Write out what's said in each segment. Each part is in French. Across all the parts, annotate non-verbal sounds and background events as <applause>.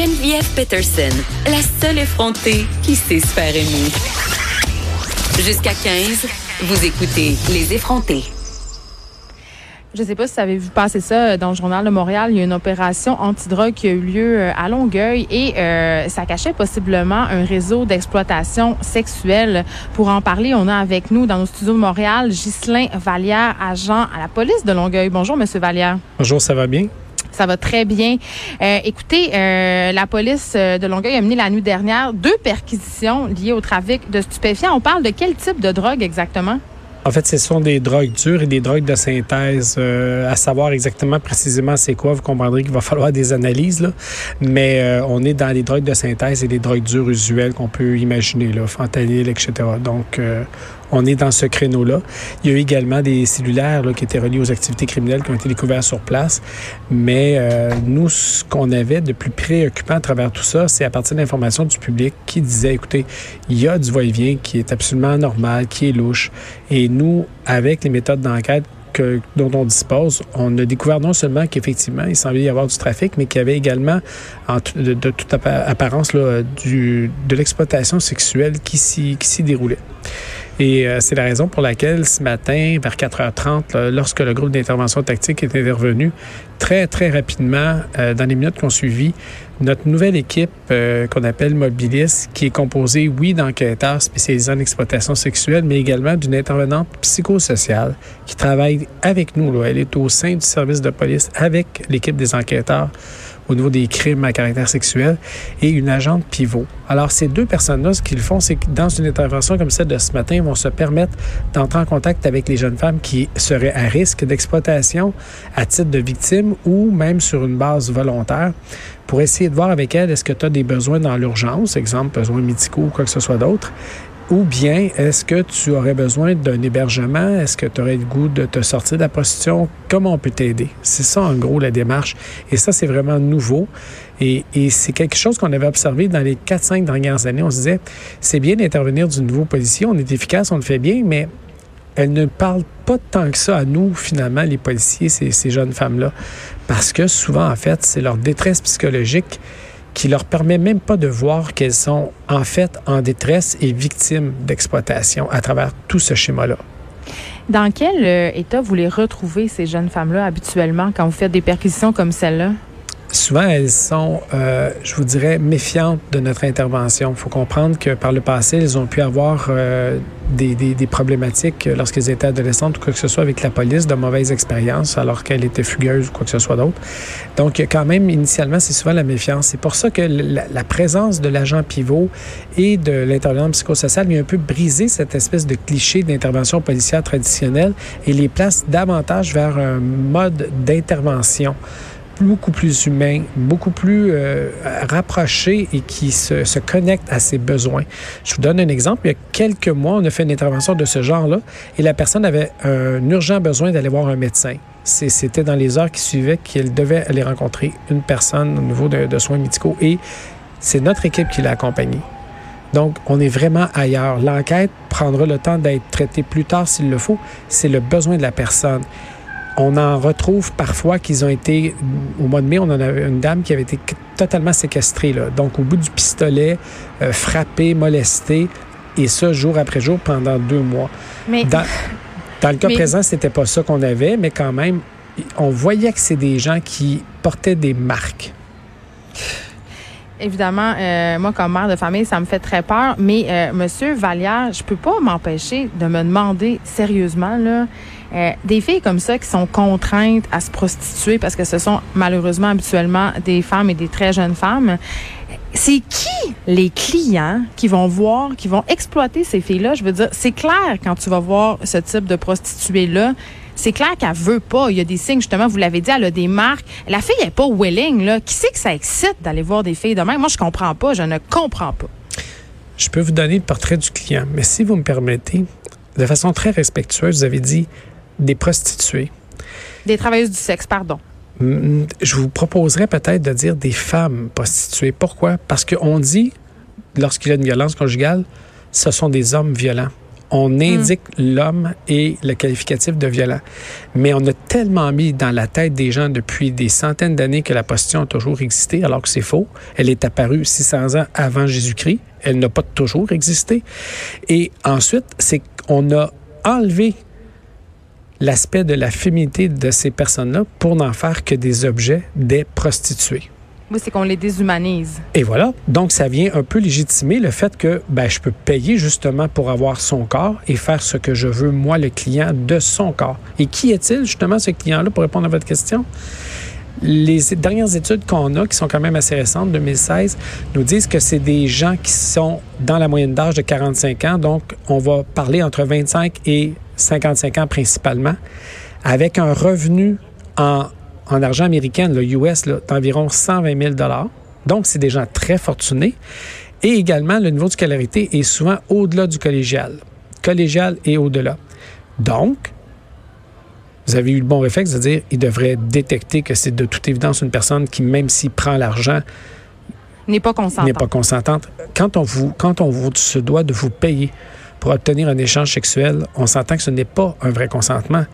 Geneviève Peterson, la seule effrontée qui sait se faire aimer. Jusqu'à 15, vous écoutez Les effrontés. Je ne sais pas si vous avez vu passer ça euh, dans le journal de Montréal. Il y a une opération antidrogue qui a eu lieu euh, à Longueuil et euh, ça cachait possiblement un réseau d'exploitation sexuelle. Pour en parler, on a avec nous dans nos studios de Montréal Ghislain Vallière, agent à la police de Longueuil. Bonjour, Monsieur Vallière. Bonjour, ça va bien? Ça va très bien. Euh, écoutez, euh, la police de Longueuil a mené la nuit dernière deux perquisitions liées au trafic de stupéfiants. On parle de quel type de drogue exactement? En fait, ce sont des drogues dures et des drogues de synthèse. Euh, à savoir exactement précisément c'est quoi, vous comprendrez qu'il va <laughs> falloir des analyses. Là. Mais euh, on est dans les drogues de synthèse et les drogues dures usuelles qu'on peut imaginer, là, fentanyl, etc. Donc, euh, on est dans ce créneau-là. Il y a eu également des cellulaires là, qui étaient reliés aux activités criminelles qui ont été découverts sur place. Mais euh, nous, ce qu'on avait de plus préoccupant à travers tout ça, c'est à partir d'informations du public qui disait, écoutez, il y a du va-et-vient qui est absolument normal, qui est louche. Et nous, avec les méthodes d'enquête que, dont on dispose, on a découvert non seulement qu'effectivement, il semblait y avoir du trafic, mais qu'il y avait également, en de, de, toute apparence, là, du, de l'exploitation sexuelle qui s'y déroulait. Et euh, c'est la raison pour laquelle ce matin, vers 4h30, là, lorsque le groupe d'intervention tactique est intervenu, très, très rapidement, euh, dans les minutes qu'on suivi, notre nouvelle équipe euh, qu'on appelle Mobilis, qui est composée, oui, d'enquêteurs spécialisés en exploitation sexuelle, mais également d'une intervenante psychosociale qui travaille avec nous. Elle est au sein du service de police avec l'équipe des enquêteurs au niveau des crimes à caractère sexuel et une agente pivot. Alors, ces deux personnes-là, ce qu'ils font, c'est que dans une intervention comme celle de ce matin, ils vont se permettre d'entrer en contact avec les jeunes femmes qui seraient à risque d'exploitation à titre de victime ou même sur une base volontaire pour essayer de voir avec elles est-ce que tu as des besoins dans l'urgence, exemple besoins médicaux ou quoi que ce soit d'autre, ou bien, est-ce que tu aurais besoin d'un hébergement? Est-ce que tu aurais le goût de te sortir de la prostitution? Comment on peut t'aider? C'est ça, en gros, la démarche. Et ça, c'est vraiment nouveau. Et, c'est quelque chose qu'on avait observé dans les 4-5 dernières années. On se disait, c'est bien d'intervenir d'une nouvelle position. On est efficace, on le fait bien, mais elle ne parle pas tant que ça à nous, finalement, les policiers, ces jeunes femmes-là. Parce que souvent, en fait, c'est leur détresse psychologique qui leur permet même pas de voir qu'elles sont en fait en détresse et victimes d'exploitation à travers tout ce schéma-là. Dans quel euh, état vous les retrouvez, ces jeunes femmes-là, habituellement, quand vous faites des perquisitions comme celle-là? Souvent, elles sont, euh, je vous dirais, méfiantes de notre intervention. Il faut comprendre que par le passé, elles ont pu avoir euh, des, des, des, problématiques lorsqu'elles étaient adolescentes ou quoi que ce soit avec la police, de mauvaises expériences alors qu'elles étaient fugueuses ou quoi que ce soit d'autre. Donc, quand même, initialement, c'est souvent la méfiance. C'est pour ça que la, la présence de l'agent pivot et de l'intervenant psychosocial vient un peu briser cette espèce de cliché d'intervention policière traditionnelle et les place davantage vers un mode d'intervention beaucoup plus humain, beaucoup plus euh, rapproché et qui se, connecte à ses besoins. Je vous donne un exemple. Il y a quelques mois, on a fait une intervention de ce genre-là et la personne avait un urgent besoin d'aller voir un médecin. C'était dans les heures qui suivaient qu'elle devait aller rencontrer une personne au niveau de, de soins médicaux et c'est notre équipe qui l'a accompagnée. Donc, on est vraiment ailleurs. L'enquête prendra le temps d'être traitée plus tard s'il le faut. C'est le besoin de la personne. On en retrouve parfois qu'ils ont été, au mois de mai, on en avait une dame qui avait été totalement séquestrée, là. donc au bout du pistolet, euh, frappée, molestée, et ça jour après jour pendant deux mois. Mais, dans, dans le cas mais, présent, c'était pas ça qu'on avait, mais quand même, on voyait que c'est des gens qui portaient des marques. Évidemment, euh, moi, comme mère de famille, ça me fait très peur. Mais, euh, Monsieur Vallière, je peux pas m'empêcher de me demander sérieusement, là, euh, des filles comme ça qui sont contraintes à se prostituer parce que ce sont malheureusement habituellement des femmes et des très jeunes femmes. C'est qui les clients qui vont voir, qui vont exploiter ces filles-là? Je veux dire, c'est clair quand tu vas voir ce type de prostituée-là, c'est clair qu'elle veut pas. Il y a des signes, justement, vous l'avez dit, elle a des marques. La fille n'est pas willing, là. Qui c'est que ça excite d'aller voir des filles de même? Moi, je comprends pas. Je ne comprends pas. Je peux vous donner le portrait du client, mais si vous me permettez, de façon très respectueuse, vous avez dit des prostituées. Des travailleuses du sexe, pardon. Je vous proposerais peut-être de dire des femmes prostituées. Pourquoi? Parce qu'on dit, lorsqu'il y a une violence conjugale, ce sont des hommes violents. On indique l'homme et le qualificatif de violent. Mais on a tellement mis dans la tête des gens depuis des centaines d'années que la prostitution a toujours existé, alors que c'est faux. Elle est apparue 600 ans avant Jésus-Christ. Elle n'a pas toujours existé. Et ensuite, c'est qu'on a enlevé l'aspect de la féminité de ces personnes-là pour n'en faire que des objets des prostituées. Oui, c'est qu'on les déshumanise. Et voilà. Donc, ça vient un peu légitimer le fait que ben, je peux payer justement pour avoir son corps et faire ce que je veux, moi, le client, de son corps. Et qui est-il, justement, ce client-là, pour répondre à votre question? Les dernières études qu'on a, qui sont quand même assez récentes, 2016, nous disent que c'est des gens qui sont dans la moyenne d'âge de 45 ans. Donc, on va parler entre 25 et 55 ans principalement, avec un revenu en en argent américain, le US, d'environ 120 000 Donc, c'est des gens très fortunés. Et également, le niveau de scolarité est souvent au-delà du collégial. Collégial et au-delà. Donc, vous avez eu le bon réflexe de dire il devrait détecter que c'est de toute évidence une personne qui, même s'il prend l'argent, n'est pas consentante. N'est pas consentante. Quand on, vous, quand on vous, se doit de vous payer pour obtenir un échange sexuel, on s'entend que ce n'est pas un vrai consentement.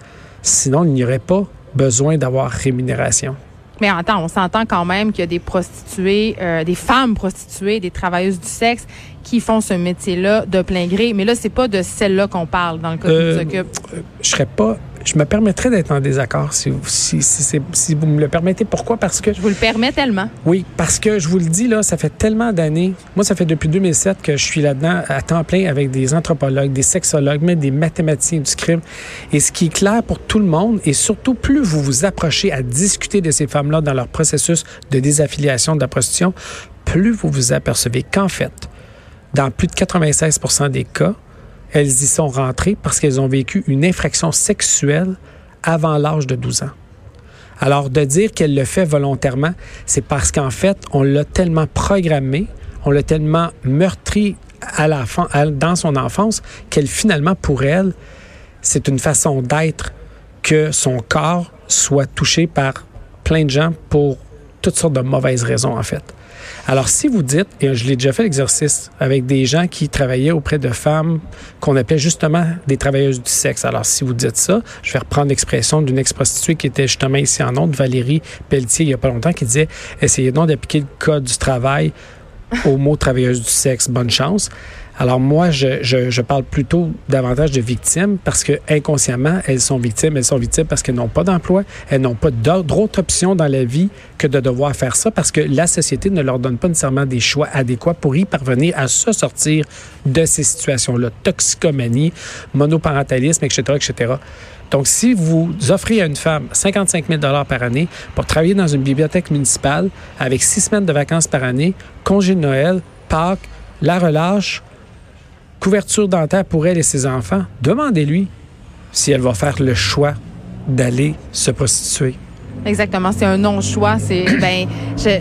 Sinon, il n'y aurait pas besoin d'avoir rémunération. Mais attends, on s'entend quand même qu'il y a des prostituées, euh, des femmes prostituées, des travailleuses du sexe qui font ce métier-là de plein gré. Mais là, c'est pas de celle-là qu'on parle dans le cas euh, nous occupe. Je serais pas je me permettrais d'être en désaccord si, si, si, vous me le permettez. Pourquoi? Parce que... Je vous le permets tellement. Oui, parce que je vous le dis, là, ça fait tellement d'années. Moi, ça fait depuis 2007 que je suis là-dedans à temps plein avec des anthropologues, des sexologues, même des mathématiciens du crime. Et ce qui est clair pour tout le monde, et surtout plus vous vous approchez à discuter de ces femmes-là dans leur processus de désaffiliation de la prostitution, plus vous vous apercevez qu'en fait, dans plus de 96 des cas, elles y sont rentrées parce qu'elles ont vécu une infraction sexuelle avant l'âge de 12 ans. Alors, de dire qu'elle le fait volontairement, c'est parce qu'en fait, on l'a tellement programmé, on l'a tellement meurtri à la, dans son enfance qu'elle, finalement, pour elle, c'est une façon d'être que son corps soit touché par plein de gens pour toutes sortes de mauvaises raisons, en fait. Alors, si vous dites, et je l'ai déjà fait l'exercice avec des gens qui travaillaient auprès de femmes qu'on appelait justement des travailleuses du sexe. Alors, si vous dites ça, je vais reprendre l'expression d'une ex-prostituée qui était justement ici en Onde, Valérie Pelletier, il n'y a pas longtemps, qui disait, essayez donc d'appliquer le code du travail au mot travailleuse du sexe. Bonne chance. Alors moi, je, je, je, parle plutôt davantage de victimes parce que inconsciemment, elles sont victimes. Elles sont victimes parce qu'elles n'ont pas d'emploi, elles n'ont pas d'autre option dans la vie que de devoir faire ça parce que la société ne leur donne pas nécessairement des choix adéquats pour y parvenir à se sortir de ces situations-là. Toxicomanie, monoparentalisme, etc., etc. Donc, si vous offrez à une femme 55 000 par année pour travailler dans une bibliothèque municipale avec six semaines de vacances par année, congé de Noël, Pâques, la relâche, couverture dentaire pour elle et ses enfants, demandez-lui si elle va faire le choix d'aller se prostituer. Exactement, c'est un non-choix. C'est <coughs> ben,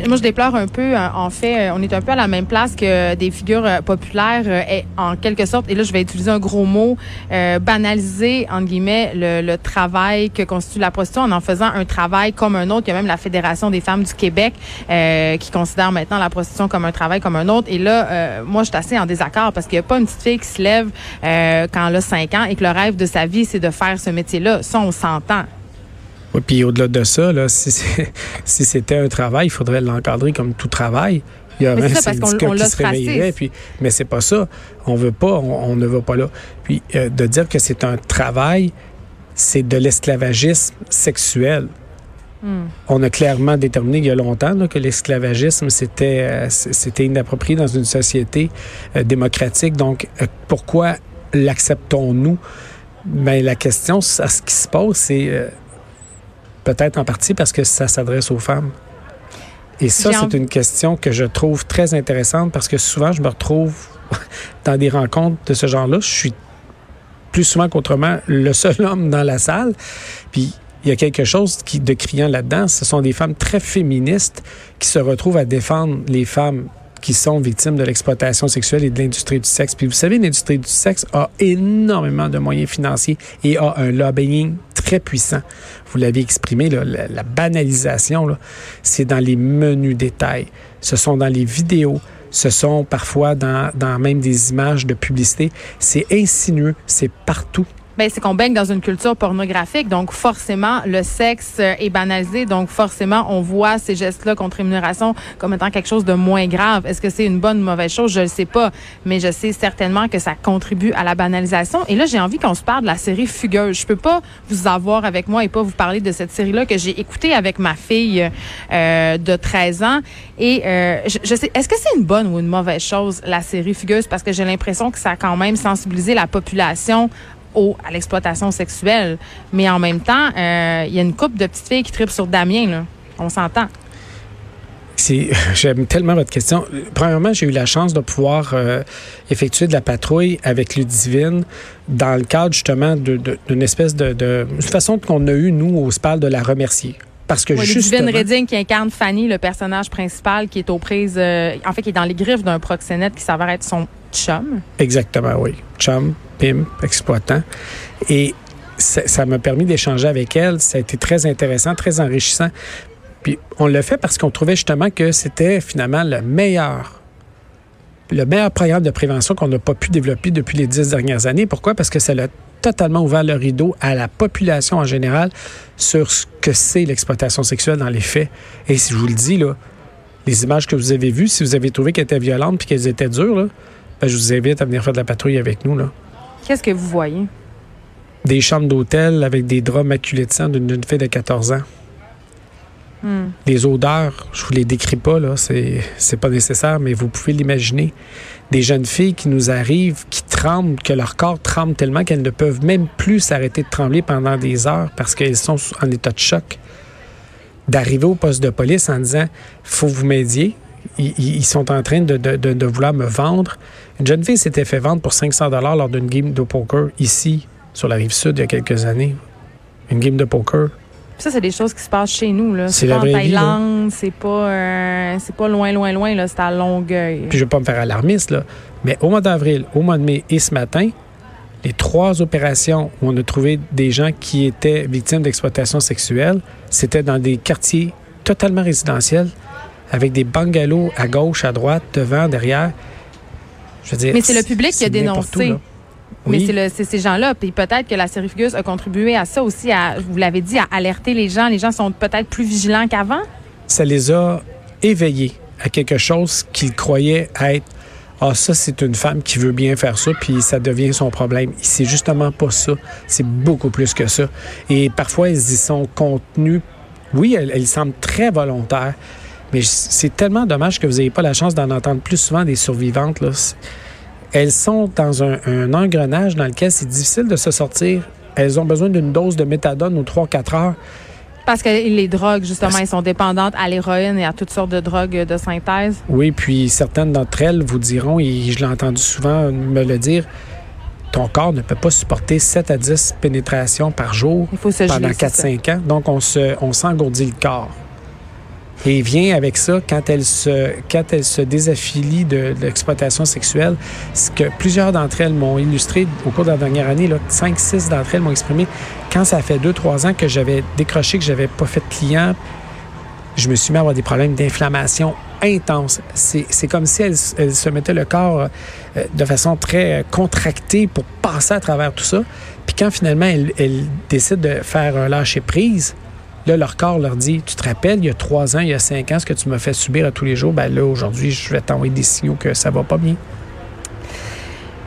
moi je déplore un peu. Euh, en fait, euh, on est un peu à la même place que des figures euh, populaires, et en quelque sorte. Et là, je vais utiliser un gros mot, banaliser entre guillemets le, travail que constitue la prostitution en en faisant un travail comme un autre. Il y a même la Fédération des femmes du Québec qui considère maintenant la prostitution comme un travail comme un autre. Et là, moi, je suis assez en désaccord parce qu'il n'y a pas une petite fille qui se lève quand elle a 5 ans et que le rêve de sa vie, c'est de faire ce métier-là. Ça, on s'entend. Oui, puis au-delà de ça, là, si, <laughs> si c'était un travail, il faudrait l'encadrer comme tout travail. Il y a un syndicat qui se réveillerait, puis, mais c'est pas ça. On veut pas, on, ne va pas là. Puis euh, de dire que c'est un travail, c'est de l'esclavagisme sexuel. Hmm. On a clairement déterminé il y a longtemps que l'esclavagisme, c'était, euh, c'était inapproprié dans une société euh, démocratique. Donc, pourquoi l'acceptons-nous? Bien, la question, ce qui se pose, c'est Peut-être en partie parce que ça s'adresse aux femmes. Et ça, c'est une question que je trouve très intéressante parce que souvent, je me retrouve <laughs> dans des rencontres de ce genre-là. Je suis plus souvent qu'autrement le seul homme dans la salle. Puis il y a quelque chose qui, de criant là-dedans. Ce sont des femmes très féministes qui se retrouvent à défendre les femmes qui sont victimes de l'exploitation sexuelle et de l'industrie du sexe. Puis vous savez, l'industrie du sexe a énormément de moyens financiers et a un lobbying très puissant. Vous l'avez exprimé, la, banalisation, c'est dans les menus détails. Ce sont dans les vidéos, Ce sont parfois dans, dans même des images de publicité. C'est insinueux, c'est partout. Ben, c'est qu'on baigne dans une culture pornographique, donc forcément le sexe euh, est banalisé, donc forcément on voit ces gestes-là contre rémunération comme étant quelque chose de moins grave. Est-ce que c'est une bonne ou mauvaise chose? Je ne sais pas, mais je sais certainement que ça contribue à la banalisation. Et là, j'ai envie qu'on se parle de la série Fugueuse. Je peux pas vous avoir avec moi et pas vous parler de cette série-là que j'ai écoutée avec ma fille euh, de 13 ans. Et euh, je, je, sais, est-ce que c'est une bonne ou une mauvaise chose la série Fugueuse? Parce que j'ai l'impression que ça a quand même sensibilisé la population à l'exploitation sexuelle. Mais en même temps, euh, il y a une couple de petites filles qui tripent sur Damien. Là. On s'entend. <laughs> J'aime tellement votre question. Premièrement, j'ai eu la chance de pouvoir euh, effectuer de la patrouille avec Ludivine dans le cadre justement d'une espèce de, de, façon qu'on a eu, nous, au SPAL, de la remercier. Parce que oui, justement... Redding qui incarne Fanny, le personnage principal qui est aux prises, euh, en fait, qui est dans les griffes d'un proxénète qui s'avère être son chum. Exactement, oui. Chum, pimp, exploitant. Et ça m'a permis d'échanger avec elle. Ça a été très intéressant, très enrichissant. Puis on l'a fait parce qu'on trouvait justement que c'était finalement le meilleur le meilleur programme de prévention qu'on n'a pas pu développer depuis les dix dernières années. Pourquoi? Parce que ça l'a totalement ouvert le rideau à la population en général sur ce que c'est l'exploitation sexuelle dans les faits. Et si je vous le dis, là, les images que vous avez vues, si vous avez trouvé qu'elles étaient violentes puis qu'elles étaient dures, ben, je vous invite à venir faire de la patrouille avec nous. Qu'est-ce que vous voyez? Des chambres d'hôtel avec des draps maculés de sang d'une fille de 14 ans. Hmm. Les odeurs, je vous les décris pas, là, c'est, c'est pas nécessaire, mais vous pouvez l'imaginer. Des jeunes filles qui nous arrivent, qui tremblent, que leur corps tremble tellement qu'elles ne peuvent même plus s'arrêter de trembler pendant des heures parce qu'elles sont en état de choc. D'arriver au poste de police en disant faut vous m'aidiez. Ils, sont en train de, de, de, vouloir me vendre. Une jeune fille s'était fait vendre pour 500 dollars lors d'une game de poker ici, sur la rive sud, il y a quelques années. Une game de poker. Ça, c'est des choses qui se passent chez nous. Là. C'est pas en Thaïlande, c'est pas, euh, c'est pas loin, loin, loin. Là, c'est à Longueuil. Puis je vais pas me faire alarmiste, là. Mais au mois d'avril, au mois de mai et ce matin, les trois opérations où on a trouvé des gens qui étaient victimes d'exploitation sexuelle, c'était dans des quartiers totalement résidentiels, avec des bungalows à gauche, à droite, devant, derrière. Je veux dire, Mais c'est le public qui a dénoncé. Mais c'est ces gens-là. Puis peut-être que la série Fugus a contribué à ça aussi, à, vous l'avez dit, à alerter les gens. Les gens sont peut-être plus vigilants qu'avant. Ça les a éveillés à quelque chose qu'ils croyaient être ah ça c'est une femme qui veut bien faire ça puis ça devient son problème. C'est justement pas ça. C'est beaucoup plus que ça. Et parfois ils y sont contenus. Oui, elles, semblent très volontaires, mais c'est tellement dommage que vous n'ayez pas la chance d'en entendre plus souvent des survivantes là elles sont dans un, engrenage dans lequel c'est difficile de se sortir. Elles ont besoin d'une dose de méthadone aux 3-4 heures. Parce que les drogues, justement, elles sont dépendantes à l'héroïne et à toutes sortes de drogues de synthèse. Oui, puis certaines d'entre elles vous diront, et je l'ai entendu souvent me le dire, ton corps ne peut pas supporter 7 à 10 pénétrations par jour pendant 4-5 ans. Donc, on se, on s'engourdit le corps. Et vient avec ça, quand elle se, quand elle se désaffilie de, l'exploitation sexuelle, ce que plusieurs d'entre elles m'ont illustré au cours de la dernière année, là, 5, 6 d'entre elles m'ont exprimé, quand ça fait 2, 3 ans que j'avais décroché, que j'avais pas fait de client, je me suis mis à avoir des problèmes d'inflammation intense. C'est comme si elle, se mettait le corps euh, de façon très contractée pour passer à travers tout ça. Puis quand finalement elle, elle décide de faire un lâcher prise, Là, leur corps leur dit, tu te rappelles, il y a trois ans, il y a cinq ans, ce que tu m'as fait subir à tous les jours, ben là, aujourd'hui, je vais t'envoyer des signaux que ça va pas bien.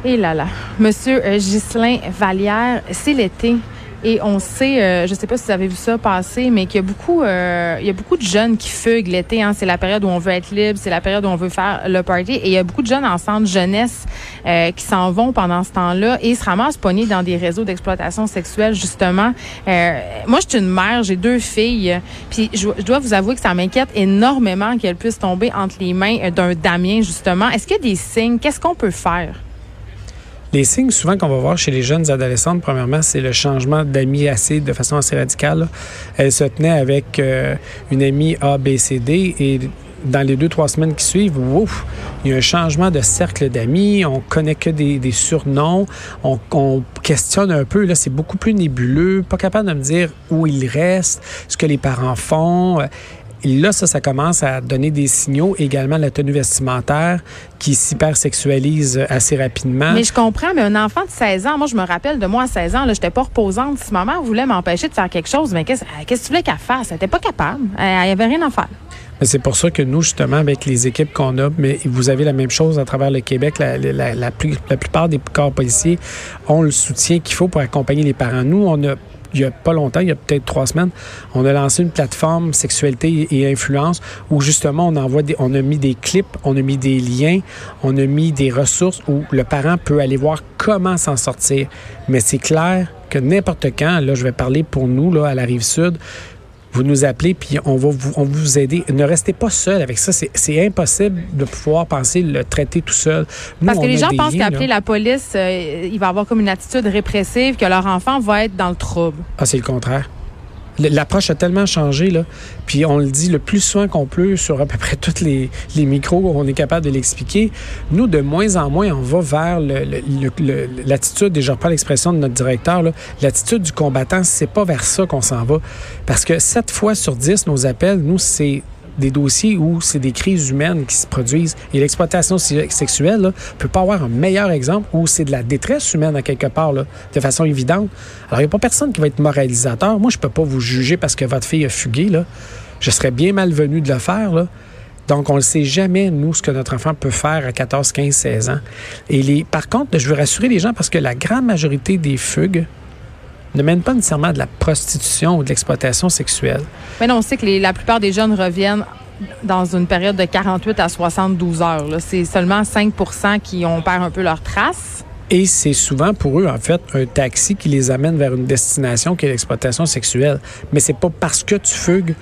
Et là là. Monsieur euh, Ghislain Vallière, c'est l'été. Et on sait, euh, je sais pas si vous avez vu ça passer, mais qu'il y a beaucoup, euh, il y a beaucoup de jeunes qui fuguent l'été. Hein. C'est la période où on veut être libre, c'est la période où on veut faire le party. Et il y a beaucoup de jeunes en centre jeunesse euh, qui s'en vont pendant ce temps-là et se ramassent pognés dans des réseaux d'exploitation sexuelle, justement. moi, je suis une mère, j'ai deux filles, puis je, je, dois vous avouer que ça m'inquiète énormément qu'elles puissent tomber entre les mains d'un Damien, justement. Est-ce qu'il y a des signes? Qu'est-ce qu'on peut faire? Les signes souvent qu'on va voir chez les jeunes adolescentes, premièrement, c'est le changement d'amis assez de façon assez radicale. Elle se tenait avec euh, une amie A, B, C, D et dans les deux, trois semaines qui suivent, ouf, il y a un changement de cercle d'amis, on connaît que des, surnoms, on, on, questionne un peu, là, c'est beaucoup plus nébuleux, pas capable de me dire où il reste, ce que les parents font là, ça, ça commence à donner des signaux. Également, la tenue vestimentaire qui s'hypersexualise assez rapidement. Mais je comprends, mais un enfant de 16 ans, moi, je me rappelle de moi à 16 ans, je n'étais pas reposante. Si ma mère voulait m'empêcher de faire quelque chose, mais qu'est-ce que tu voulais qu'elle fasse? Elle n'était pas capable. Elle n'y avait rien à faire. C'est pour ça que nous, justement, avec les équipes qu'on a, mais vous avez la même chose à travers le Québec, la, la, la, plupart des corps policiers ont le soutien qu'il faut pour accompagner les parents. Nous, on a il y a pas longtemps, il y a peut-être trois semaines, on a lancé une plateforme sexualité et influence où justement on envoie des, on a mis des clips, on a mis des liens, on a mis des ressources où le parent peut aller voir comment s'en sortir. Mais c'est clair que n'importe quand, là je vais parler pour nous là à la rive sud, vous nous appelez, puis on va vous, on vous aider. Ne restez pas seul avec ça. C'est impossible de pouvoir penser le traiter tout seul. Parce que les gens pensent qu'appeler la police, euh, il va avoir comme une attitude répressive, que leur enfant va être dans le trouble. Ah, c'est le contraire. L'approche a tellement changé, là. Puis on le dit le plus souvent qu'on peut sur à peu près tous les, les micros, on est capable de l'expliquer. Nous, de moins en moins, on va vers l'attitude, et je reprends l'expression de notre directeur, l'attitude du combattant, c'est pas vers ça qu'on s'en va. Parce que 7 fois sur 10, nos appels, nous, c'est des dossiers où c'est des crises humaines qui se produisent. Et l'exploitation sexuelle ne peut pas avoir un meilleur exemple où c'est de la détresse humaine à quelque part, là, de façon évidente. Alors, il n'y a pas personne qui va être moralisateur. Moi, je peux pas vous juger parce que votre fille a fugué. Là. Je serais bien malvenu de le faire. Là. Donc, on ne sait jamais, nous, ce que notre enfant peut faire à 14, 15, 16 ans. Et les, par contre, je veux rassurer les gens parce que la grande majorité des fugues, ne mène pas nécessairement de la prostitution ou de l'exploitation sexuelle. Mais non, on sait que la plupart des jeunes reviennent dans une période de 48 à 72 heures. C'est seulement 5% qui ont perdu un peu leur trace. Et c'est souvent pour eux, en fait, un taxi qui les amène vers une destination qui est l'exploitation sexuelle. Mais c'est pas parce que tu fugues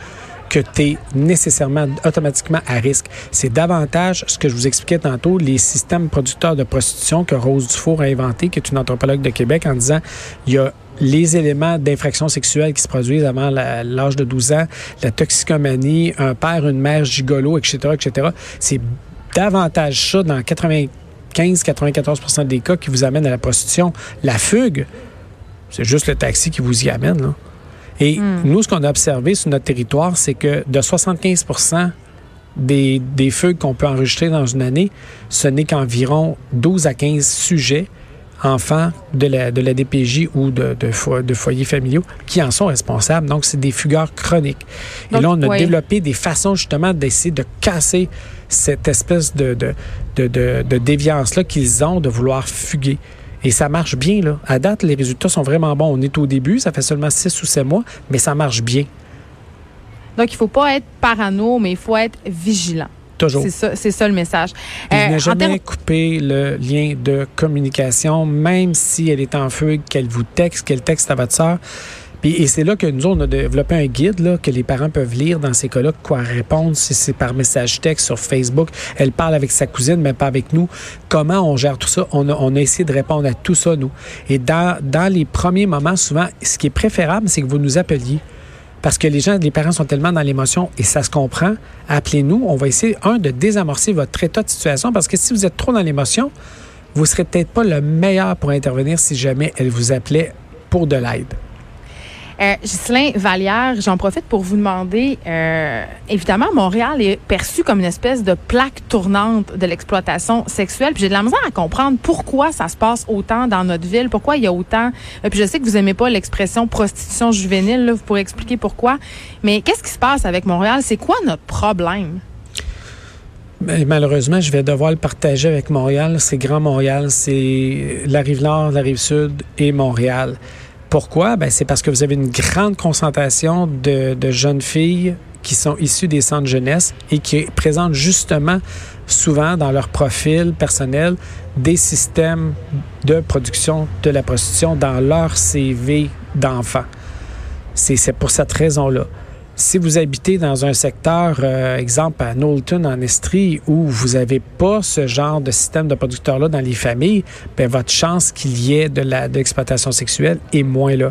que tu es nécessairement automatiquement à risque. C'est davantage ce que je vous expliquais tantôt, les systèmes producteurs de prostitution que Rose Dufour a inventé, qui est une anthropologue de Québec, en disant il y a les éléments d'infraction sexuelle qui se produisent avant l'âge de 12 ans, la toxicomanie, un père, une mère gigolo, etc., etc. C'est davantage ça dans 95-94% des cas qui vous amènent à la prostitution. La fugue, c'est juste le taxi qui vous y amène. Là. Et hmm. nous, ce qu'on a observé sur notre territoire, c'est que de 75 des, des fugues qu'on peut enregistrer dans une année, ce n'est qu'environ 12 à 15 sujets enfants de la, de la DPJ ou de, de, de, foyers familiaux qui en sont responsables. Donc, c'est des fugueurs chroniques. Et là, on a développé des façons justement d'essayer de casser cette espèce de, de, de, de déviance-là qu'ils ont de vouloir fuguer. Et ça marche bien, là. À date, les résultats sont vraiment bons. On est au début, ça fait seulement six ou sept mois, mais ça marche bien. Donc, il ne faut pas être parano, mais il faut être vigilant. Toujours. C'est ça, le message. Euh, n'a jamais coupé le lien de communication, même si elle est en feu, qu'elle vous texte, qu'elle texte à votre soeur. Et, c'est là que nous, on a développé un guide là, que les parents peuvent lire dans ces cas-là, quoi répondre si c'est par message texte sur Facebook. Elle parle avec sa cousine, mais pas avec nous. Comment on gère tout ça? On a, on a essayé de répondre à tout ça, nous. Et dans, dans les premiers moments, souvent, ce qui est préférable, c'est que vous nous appeliez. Parce que les gens, les parents sont tellement dans l'émotion et ça se comprend. Appelez-nous. On va essayer, un, de désamorcer votre état de situation parce que si vous êtes trop dans l'émotion, vous ne serez peut-être pas le meilleur pour intervenir si jamais elle vous appelait pour de l'aide. Euh, Ghislain Vallière, j'en profite pour vous demander, euh, évidemment, Montréal est perçu comme une espèce de plaque tournante de l'exploitation sexuelle. Puis j'ai de la misère à comprendre pourquoi ça se passe autant dans notre ville, pourquoi il y a autant. Euh, puis je sais que vous aimez pas l'expression prostitution juvénile, vous pourrez expliquer pourquoi. Mais qu'est-ce qui se passe avec Montréal? C'est quoi notre problème? Ben, malheureusement, je vais devoir le partager avec Montréal. C'est Grand Montréal, c'est la rive nord, la rive sud et Montréal. Pourquoi? Ben, c'est parce que vous avez une grande concentration de, jeunes filles qui sont issues des centres jeunesse et qui présentent justement souvent dans leur profil personnel des systèmes de production de la prostitution dans leur CV d'enfants. C'est pour cette raison-là. Si vous habitez dans un secteur, euh, exemple à Knowlton en Estrie, où vous n'avez pas ce genre de système de producteurs-là dans les familles, bien, votre chance qu'il y ait de l'exploitation sexuelle est moins là.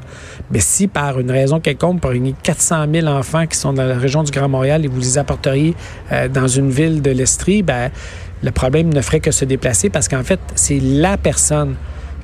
Mais si par une raison quelconque, pour une 400 000 enfants qui sont dans la région du Grand Montréal et vous les apporteriez euh, dans une ville de l'Estrie, ben, le problème ne ferait que se déplacer parce qu'en fait, c'est la personne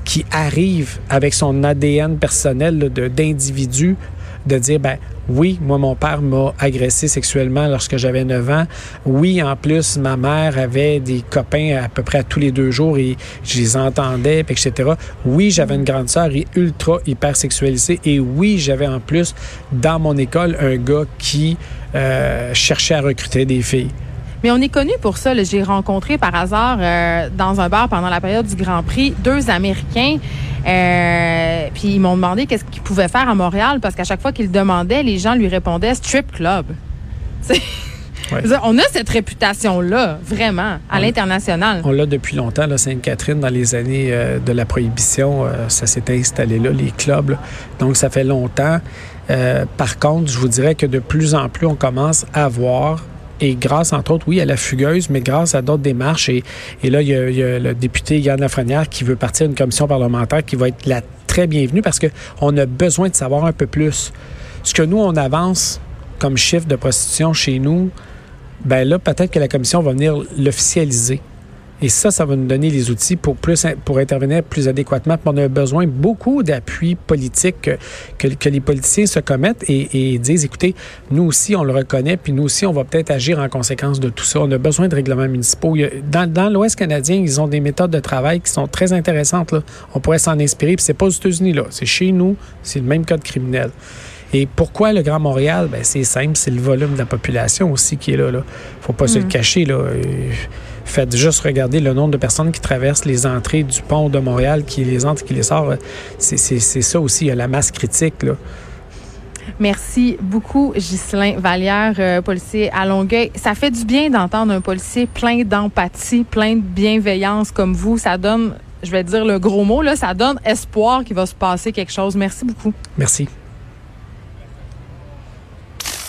qui arrive avec son ADN personnel d'individu de dire, ben Oui, moi, mon père m'a agressé sexuellement lorsque j'avais 9 ans. Oui, en plus, ma mère avait des copains à peu près tous les deux jours et je les entendais, etc. Oui, j'avais une grande sœur ultra hyper sexualisée. Et oui, j'avais en plus, dans mon école, un gars qui euh, cherchait à recruter des filles. Mais on est connu pour ça. J'ai rencontré par hasard euh, dans un bar pendant la période du Grand Prix deux Américains. Euh, puis ils m'ont demandé qu'est-ce qu'ils pouvaient faire à Montréal parce qu'à chaque fois qu'ils demandaient, les gens lui répondaient strip club. <laughs> On a cette réputation-là, vraiment, à l'international. On l'a depuis longtemps, la Sainte-Catherine, dans les années euh, de la Prohibition. ça s'est installé là, les clubs. Donc, ça fait longtemps. par contre, je vous dirais que de plus en plus, on commence à voir et grâce, entre autres, oui, à la fugueuse, mais grâce à d'autres démarches. Et, là, il y, a, le député Yann Lafrenière qui veut partir d'une commission parlementaire qui va être la très bienvenue parce qu'on a besoin de savoir un peu plus. Ce que nous, on avance comme chiffre de prostitution chez nous, ben là, peut-être que la commission va venir l'officialiser. Et ça, ça va nous donner les outils pour, plus, pour intervenir plus adéquatement. On a besoin beaucoup d'appui politique que, que, les politiciens se commettent et, et, disent, écoutez, nous aussi, on le reconnaît, puis nous aussi, on va peut-être agir en conséquence de tout ça. On a besoin de règlements municipaux. Dans, dans l'Ouest canadien, ils ont des méthodes de travail qui sont très intéressantes. Là. On pourrait s'en inspirer, puis c'est pas aux États-Unis, là. C'est chez nous, c'est le même code criminel. Et pourquoi le Grand Montréal? Ben, c'est simple, c'est le volume de la population aussi qui est là. là. Faut pas se le mm. cacher. Là. Faites juste regarder le nombre de personnes qui traversent les entrées du pont de Montréal, qui les entre, qui les sort. C'est ça aussi, il y a la masse critique. Là. Merci beaucoup, Ghislain Vallière, euh, policier à Longueuil. Ça fait du bien d'entendre un policier plein d'empathie, plein de bienveillance comme vous. Ça donne, je vais dire le gros mot, là, ça donne espoir qu'il va se passer quelque chose. Merci beaucoup. Merci.